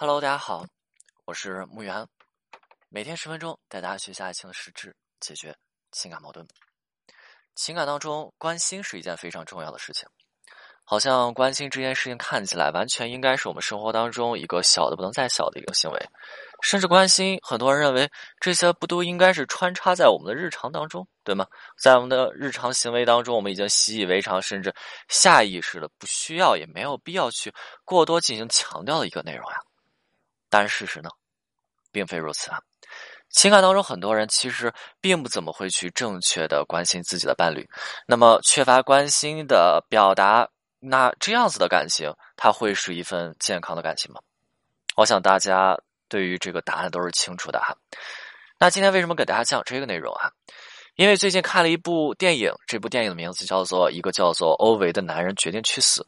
Hello，大家好，我是木源，每天十分钟带大家学习爱情的实质，解决情感矛盾。情感当中，关心是一件非常重要的事情。好像关心这件事情看起来完全应该是我们生活当中一个小的不能再小的一个行为，甚至关心，很多人认为这些不都应该是穿插在我们的日常当中，对吗？在我们的日常行为当中，我们已经习以为常，甚至下意识的不需要也没有必要去过多进行强调的一个内容呀。但事实呢，并非如此啊。情感当中，很多人其实并不怎么会去正确的关心自己的伴侣。那么，缺乏关心的表达，那这样子的感情，它会是一份健康的感情吗？我想大家对于这个答案都是清楚的哈。那今天为什么给大家讲这个内容啊？因为最近看了一部电影，这部电影的名字叫做《一个叫做欧维的男人决定去死》。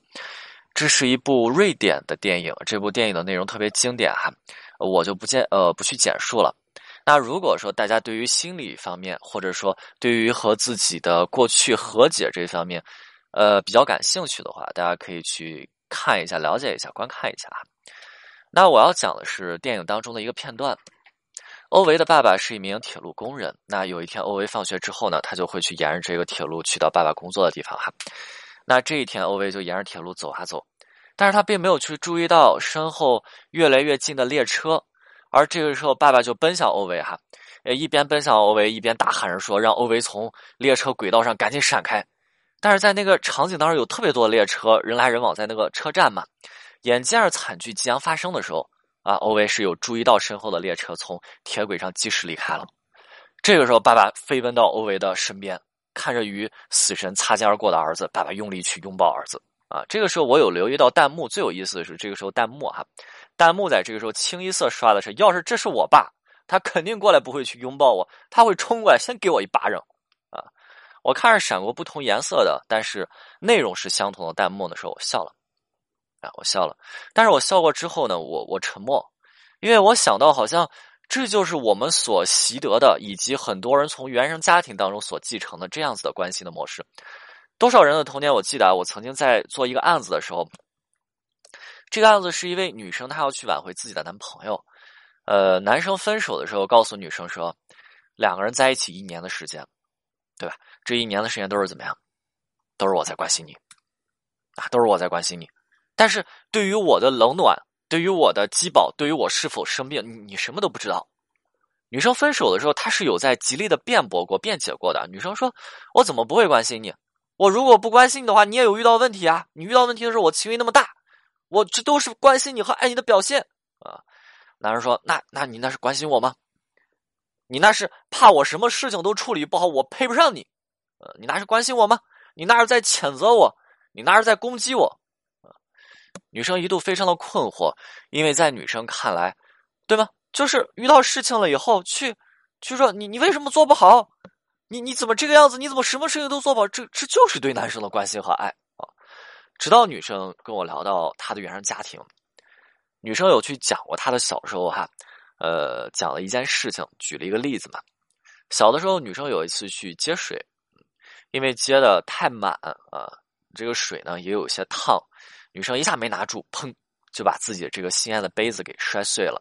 这是一部瑞典的电影，这部电影的内容特别经典哈，我就不见呃不去简述了。那如果说大家对于心理方面，或者说对于和自己的过去和解这方面，呃比较感兴趣的话，大家可以去看一下、了解一下、观看一下哈。那我要讲的是电影当中的一个片段。欧维的爸爸是一名铁路工人，那有一天欧维放学之后呢，他就会去沿着这个铁路去到爸爸工作的地方哈。那这一天，欧维就沿着铁路走啊走，但是他并没有去注意到身后越来越近的列车，而这个时候，爸爸就奔向欧维哈，呃，一边奔向欧维，一边大喊着说：“让欧维从列车轨道上赶紧闪开。”但是在那个场景当中，有特别多的列车，人来人往，在那个车站嘛，眼见着惨剧即将发生的时候，啊，欧维是有注意到身后的列车从铁轨上及时离开了。这个时候，爸爸飞奔到欧维的身边。看着与死神擦肩而过的儿子，爸爸用力去拥抱儿子啊！这个时候我有留意到弹幕，最有意思的是这个时候弹幕哈，弹幕在这个时候清一色刷的是：要是这是我爸，他肯定过来不会去拥抱我，他会冲过来先给我一巴掌啊！我看着闪过不同颜色的，但是内容是相同的弹幕的时候，我笑了啊，我笑了。但是我笑过之后呢，我我沉默，因为我想到好像。这就是我们所习得的，以及很多人从原生家庭当中所继承的这样子的关系的模式。多少人的童年？我记得啊，我曾经在做一个案子的时候，这个案子是一位女生，她要去挽回自己的男朋友。呃，男生分手的时候告诉女生说，两个人在一起一年的时间，对吧？这一年的时间都是怎么样？都是我在关心你啊，都是我在关心你。但是对于我的冷暖。对于我的饥饱，对于我是否生病，你你什么都不知道。女生分手的时候，她是有在极力的辩驳过、辩解过的。女生说：“我怎么不会关心你？我如果不关心你的话，你也有遇到问题啊。你遇到问题的时候，我情绪那么大，我这都是关心你和爱你的表现啊。”男人说：“那那你那是关心我吗？你那是怕我什么事情都处理不好，我配不上你。呃，你那是关心我吗？你那是在谴责我，你那是在攻击我。”女生一度非常的困惑，因为在女生看来，对吗？就是遇到事情了以后，去去说你你为什么做不好？你你怎么这个样子？你怎么什么事情都做不好？这这就是对男生的关心和爱啊！直到女生跟我聊到她的原生家庭，女生有去讲过她的小时候哈，呃，讲了一件事情，举了一个例子嘛。小的时候，女生有一次去接水，因为接的太满啊，这个水呢也有些烫。女生一下没拿住，砰，就把自己这个心爱的杯子给摔碎了。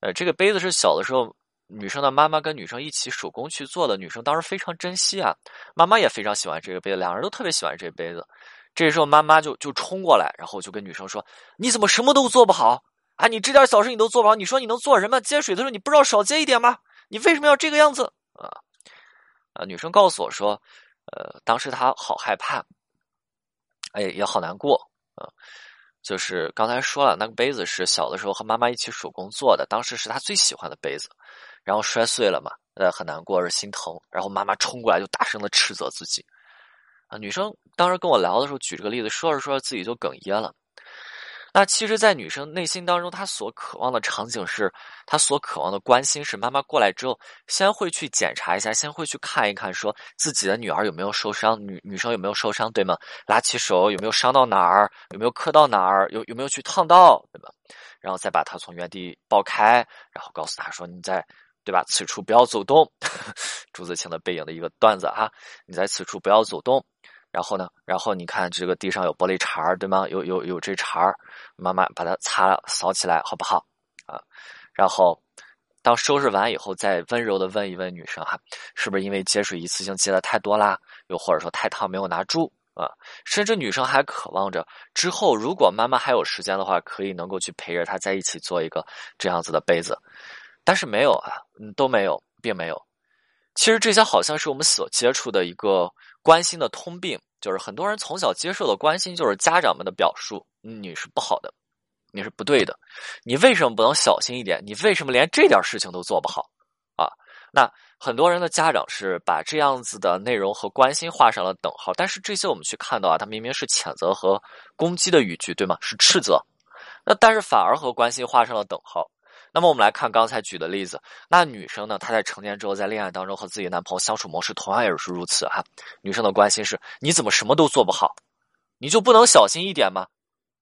呃，这个杯子是小的时候女生的妈妈跟女生一起手工去做的，女生当时非常珍惜啊，妈妈也非常喜欢这个杯子，两人都特别喜欢这个杯子。这时候妈妈就就冲过来，然后就跟女生说：“你怎么什么都做不好啊？你这点小事你都做不好，你说你能做什么？接水的时候你不知道少接一点吗？你为什么要这个样子啊？”啊，女生告诉我说：“呃，当时她好害怕，哎，也好难过。”啊，就是刚才说了，那个杯子是小的时候和妈妈一起手工做的，当时是她最喜欢的杯子，然后摔碎了嘛，呃，很难过，而心疼，然后妈妈冲过来就大声的斥责自己。啊，女生当时跟我聊的时候举这个例子，说着说着自己就哽咽了。那其实，在女生内心当中，她所渴望的场景是，她所渴望的关心是，妈妈过来之后，先会去检查一下，先会去看一看，说自己的女儿有没有受伤，女女生有没有受伤，对吗？拉起手有没有伤到哪儿，有没有磕到哪儿，有有没有去烫到，对吧？然后再把她从原地抱开，然后告诉她说：“你在，对吧？此处不要走动。”朱自清的背影的一个段子哈，你在此处不要走动。然后呢，然后你看这个地上有玻璃碴儿，对吗？有有有这碴儿，妈妈把它擦了扫起来，好不好？啊，然后当收拾完以后，再温柔的问一问女生哈，是不是因为接水一次性接的太多啦？又或者说太烫没有拿住啊？甚至女生还渴望着之后，如果妈妈还有时间的话，可以能够去陪着她在一起做一个这样子的杯子，但是没有啊，嗯，都没有，并没有。其实这些好像是我们所接触的一个关心的通病，就是很多人从小接受的关心就是家长们的表述，你是不好的。你是不对的，你为什么不能小心一点？你为什么连这点事情都做不好？啊，那很多人的家长是把这样子的内容和关心画上了等号，但是这些我们去看到啊，它明明是谴责和攻击的语句，对吗？是斥责，那但是反而和关心画上了等号。那么我们来看刚才举的例子，那女生呢，她在成年之后在恋爱当中和自己男朋友相处模式同样也是如此哈。女生的关心是：你怎么什么都做不好？你就不能小心一点吗？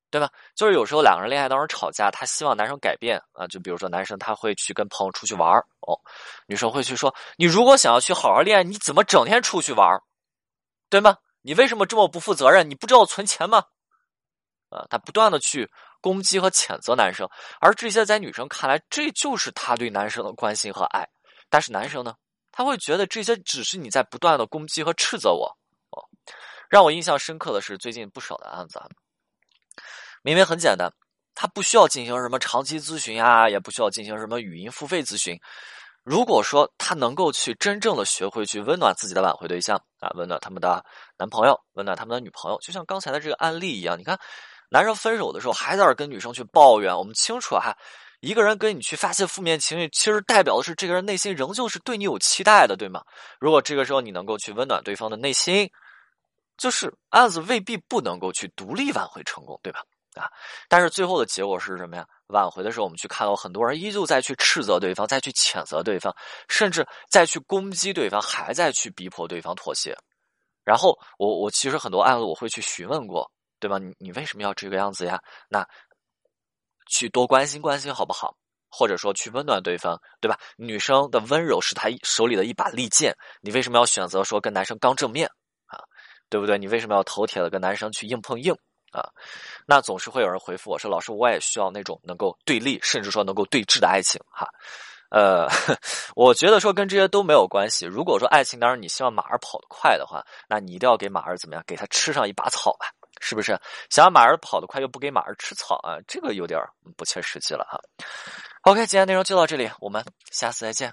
对吧？就是有时候两个人恋爱当中吵架，她希望男生改变啊。就比如说男生他会去跟朋友出去玩哦，女生会去说：“你如果想要去好好恋爱，你怎么整天出去玩对吗？你为什么这么不负责任？你不知道存钱吗？”啊，他不断的去攻击和谴责男生，而这些在女生看来，这就是他对男生的关心和爱。但是男生呢，他会觉得这些只是你在不断的攻击和斥责我。哦，让我印象深刻的是最近不少的案子啊。明明很简单，他不需要进行什么长期咨询呀，也不需要进行什么语音付费咨询。如果说他能够去真正的学会去温暖自己的挽回对象啊，温暖他们的男朋友，温暖他们的女朋友，就像刚才的这个案例一样。你看，男生分手的时候还在那跟女生去抱怨，我们清楚哈，一个人跟你去发泄负面情绪，其实代表的是这个人内心仍旧是对你有期待的，对吗？如果这个时候你能够去温暖对方的内心，就是案子未必不能够去独立挽回成功，对吧？啊！但是最后的结果是什么呀？挽回的时候，我们去看到很多人依旧在去斥责对方，再去谴责对方，甚至再去攻击对方，还在去逼迫对方妥协。然后我我其实很多案子我会去询问过，对吧？你你为什么要这个样子呀？那去多关心关心好不好？或者说去温暖对方，对吧？女生的温柔是她手里的一把利剑，你为什么要选择说跟男生刚正面啊？对不对？你为什么要头铁的跟男生去硬碰硬？啊，那总是会有人回复我说：“老师，我也需要那种能够对立，甚至说能够对峙的爱情。”哈，呃，我觉得说跟这些都没有关系。如果说爱情当中你希望马儿跑得快的话，那你一定要给马儿怎么样？给他吃上一把草吧，是不是？想要马儿跑得快又不给马儿吃草啊，这个有点不切实际了哈。OK，今天内容就到这里，我们下次再见。